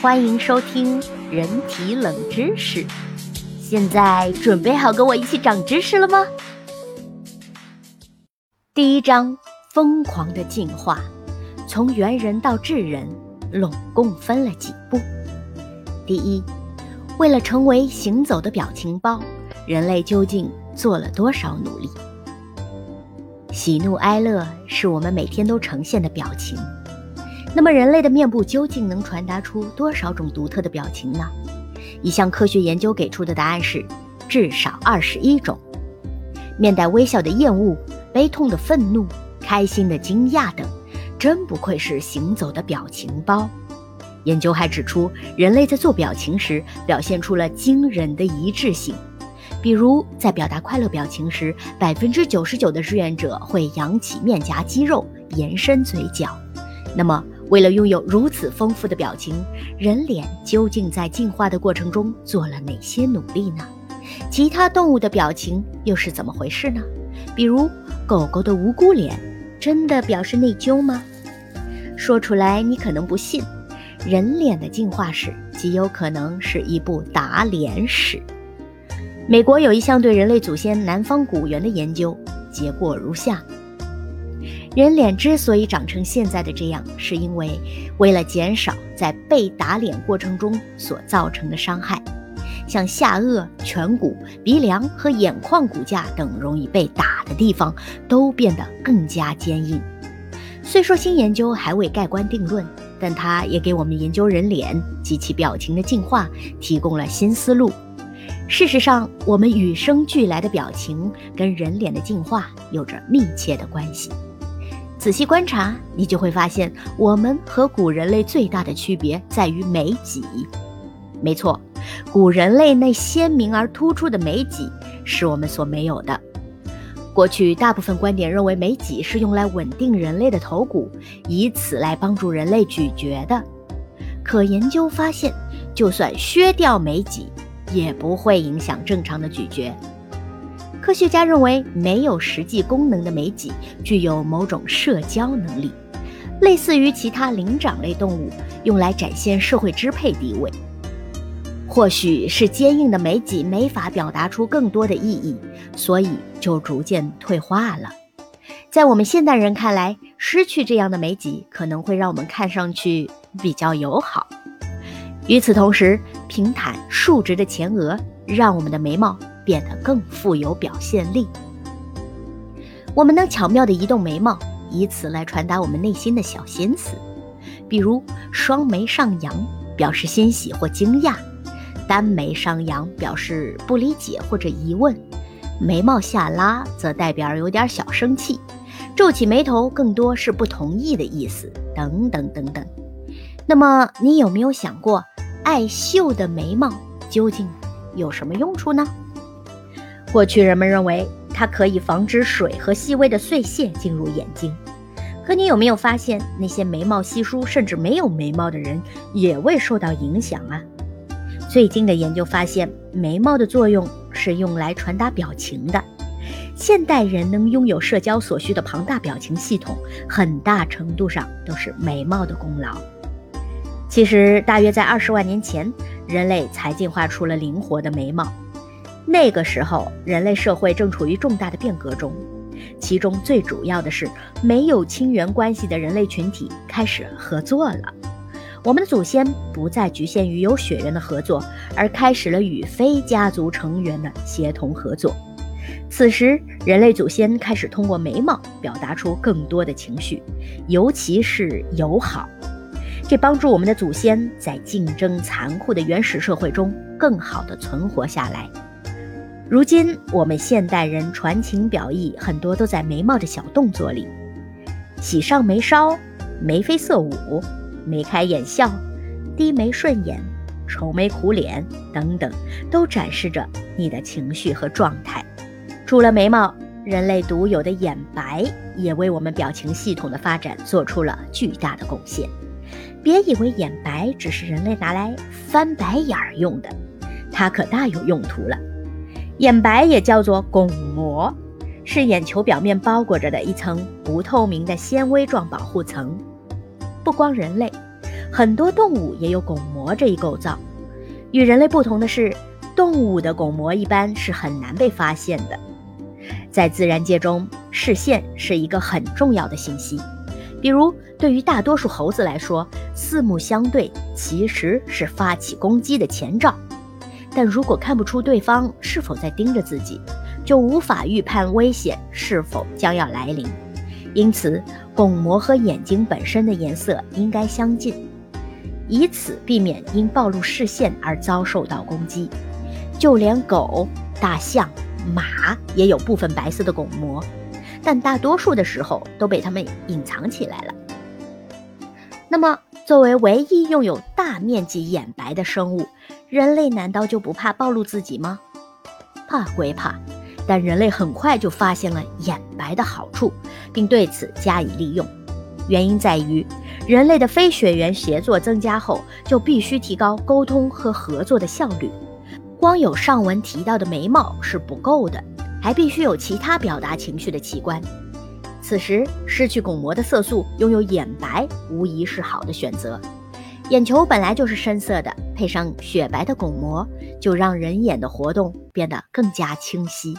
欢迎收听人体冷知识。现在准备好跟我一起长知识了吗？第一章：疯狂的进化，从猿人到智人，拢共分了几步？第一，为了成为行走的表情包，人类究竟做了多少努力？喜怒哀乐是我们每天都呈现的表情。那么，人类的面部究竟能传达出多少种独特的表情呢？一项科学研究给出的答案是，至少二十一种。面带微笑的厌恶、悲痛的愤怒、开心的惊讶等，真不愧是行走的表情包。研究还指出，人类在做表情时表现出了惊人的一致性。比如，在表达快乐表情时，百分之九十九的志愿者会扬起面颊肌肉，延伸嘴角。那么，为了拥有如此丰富的表情，人脸究竟在进化的过程中做了哪些努力呢？其他动物的表情又是怎么回事呢？比如狗狗的无辜脸，真的表示内疚吗？说出来你可能不信，人脸的进化史极有可能是一部打脸史。美国有一项对人类祖先南方古猿的研究，结果如下。人脸之所以长成现在的这样，是因为为了减少在被打脸过程中所造成的伤害，像下颚、颧骨、鼻梁和眼眶骨架等容易被打的地方都变得更加坚硬。虽说新研究还未盖棺定论，但它也给我们研究人脸及其表情的进化提供了新思路。事实上，我们与生俱来的表情跟人脸的进化有着密切的关系。仔细观察，你就会发现，我们和古人类最大的区别在于眉脊。没错，古人类那鲜明而突出的眉脊是我们所没有的。过去大部分观点认为眉脊是用来稳定人类的头骨，以此来帮助人类咀嚼的。可研究发现，就算削掉眉脊，也不会影响正常的咀嚼。科学家认为，没有实际功能的眉脊具有某种社交能力，类似于其他灵长类动物用来展现社会支配地位。或许是坚硬的眉脊没法表达出更多的意义，所以就逐渐退化了。在我们现代人看来，失去这样的眉脊可能会让我们看上去比较友好。与此同时，平坦竖直的前额让我们的眉毛。变得更富有表现力。我们能巧妙地移动眉毛，以此来传达我们内心的小心思。比如，双眉上扬表示欣喜或惊讶，单眉上扬表示不理解或者疑问，眉毛下拉则代表有点小生气，皱起眉头更多是不同意的意思，等等等等。那么，你有没有想过，爱秀的眉毛究竟有什么用处呢？过去人们认为它可以防止水和细微的碎屑进入眼睛，可你有没有发现，那些眉毛稀疏甚至没有眉毛的人也未受到影响啊？最近的研究发现，眉毛的作用是用来传达表情的。现代人能拥有社交所需的庞大表情系统，很大程度上都是眉毛的功劳。其实，大约在二十万年前，人类才进化出了灵活的眉毛。那个时候，人类社会正处于重大的变革中，其中最主要的是，没有亲缘关系的人类群体开始合作了。我们的祖先不再局限于有血缘的合作，而开始了与非家族成员的协同合作。此时，人类祖先开始通过眉毛表达出更多的情绪，尤其是友好。这帮助我们的祖先在竞争残酷的原始社会中更好地存活下来。如今，我们现代人传情表意很多都在眉毛的小动作里，喜上眉梢、眉飞色舞、眉开眼笑、低眉顺眼、愁眉苦脸等等，都展示着你的情绪和状态。除了眉毛，人类独有的眼白也为我们表情系统的发展做出了巨大的贡献。别以为眼白只是人类拿来翻白眼儿用的，它可大有用途了。眼白也叫做巩膜，是眼球表面包裹着的一层不透明的纤维状保护层。不光人类，很多动物也有巩膜这一构造。与人类不同的是，动物的巩膜一般是很难被发现的。在自然界中，视线是一个很重要的信息。比如，对于大多数猴子来说，四目相对其实是发起攻击的前兆。但如果看不出对方是否在盯着自己，就无法预判危险是否将要来临。因此，巩膜和眼睛本身的颜色应该相近，以此避免因暴露视线而遭受到攻击。就连狗、大象。马也有部分白色的巩膜，但大多数的时候都被它们隐藏起来了。那么，作为唯一拥有大面积眼白的生物，人类难道就不怕暴露自己吗？怕归怕，但人类很快就发现了眼白的好处，并对此加以利用。原因在于，人类的非血缘协作增加后，就必须提高沟通和合作的效率。光有上文提到的眉毛是不够的，还必须有其他表达情绪的器官。此时失去巩膜的色素，拥有眼白无疑是好的选择。眼球本来就是深色的，配上雪白的巩膜，就让人眼的活动变得更加清晰。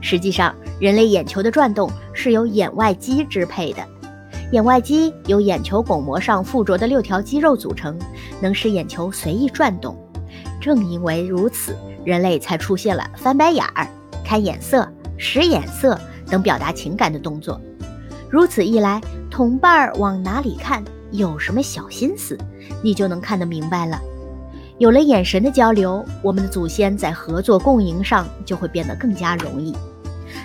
实际上，人类眼球的转动是由眼外肌支配的。眼外肌由眼球巩膜上附着的六条肌肉组成，能使眼球随意转动。正因为如此，人类才出现了翻白眼儿、看眼色、使眼色等表达情感的动作。如此一来，同伴儿往哪里看，有什么小心思，你就能看得明白了。有了眼神的交流，我们的祖先在合作共赢上就会变得更加容易。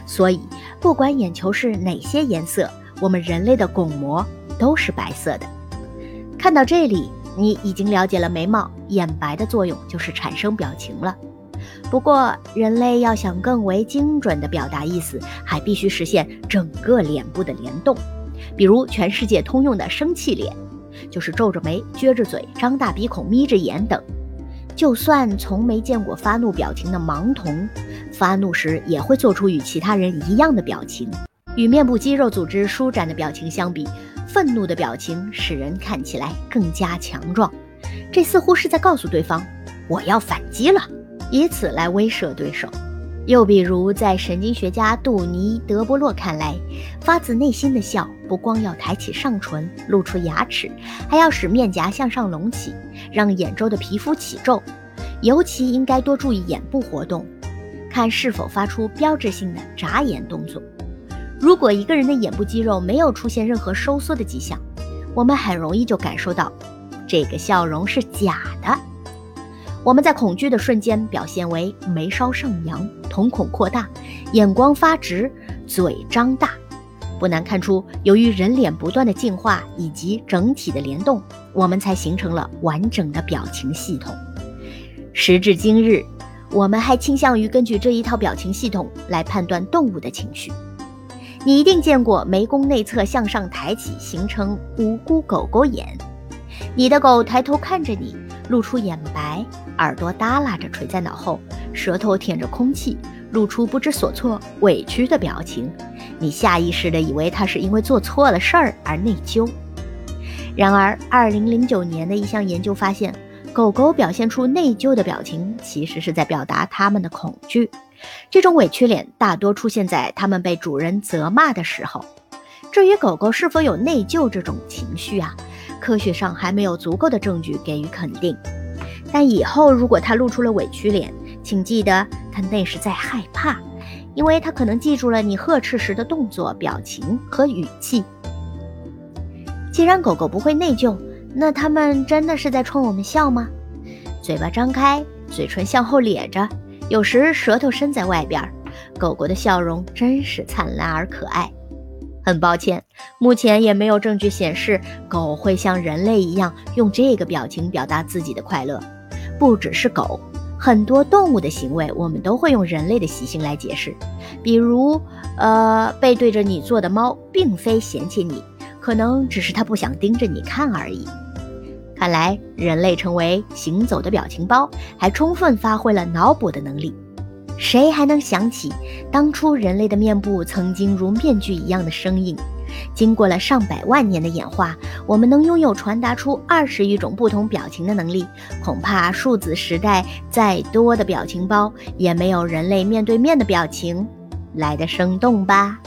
所以，不管眼球是哪些颜色，我们人类的巩膜都是白色的。看到这里。你已经了解了眉毛、眼白的作用，就是产生表情了。不过，人类要想更为精准地表达意思，还必须实现整个脸部的联动。比如，全世界通用的生气脸，就是皱着眉、撅着嘴、张大鼻孔、眯着眼等。就算从没见过发怒表情的盲童，发怒时也会做出与其他人一样的表情。与面部肌肉组织舒展的表情相比，愤怒的表情使人看起来更加强壮，这似乎是在告诉对方“我要反击了”，以此来威慑对手。又比如，在神经学家杜尼·德波洛看来，发自内心的笑不光要抬起上唇、露出牙齿，还要使面颊向上隆起，让眼周的皮肤起皱，尤其应该多注意眼部活动，看是否发出标志性的眨眼动作。如果一个人的眼部肌肉没有出现任何收缩的迹象，我们很容易就感受到这个笑容是假的。我们在恐惧的瞬间表现为眉梢上扬、瞳孔扩大、眼光发直、嘴张大。不难看出，由于人脸不断的进化以及整体的联动，我们才形成了完整的表情系统。时至今日，我们还倾向于根据这一套表情系统来判断动物的情绪。你一定见过眉弓内侧向上抬起，形成无辜狗狗眼。你的狗抬头看着你，露出眼白，耳朵耷拉着垂在脑后，舌头舔着空气，露出不知所措、委屈的表情。你下意识地以为它是因为做错了事儿而内疚。然而，二零零九年的一项研究发现，狗狗表现出内疚的表情，其实是在表达它们的恐惧。这种委屈脸大多出现在它们被主人责骂的时候。至于狗狗是否有内疚这种情绪啊，科学上还没有足够的证据给予肯定。但以后如果它露出了委屈脸，请记得它那是在害怕，因为它可能记住了你呵斥时的动作、表情和语气。既然狗狗不会内疚，那它们真的是在冲我们笑吗？嘴巴张开，嘴唇向后咧着。有时舌头伸在外边，狗狗的笑容真是灿烂而可爱。很抱歉，目前也没有证据显示狗会像人类一样用这个表情表达自己的快乐。不只是狗，很多动物的行为我们都会用人类的习性来解释。比如，呃，背对着你坐的猫并非嫌弃你，可能只是它不想盯着你看而已。看来，人类成为行走的表情包，还充分发挥了脑补的能力。谁还能想起当初人类的面部曾经如面具一样的生硬？经过了上百万年的演化，我们能拥有传达出二十余种不同表情的能力。恐怕数字时代再多的表情包，也没有人类面对面的表情来的生动吧。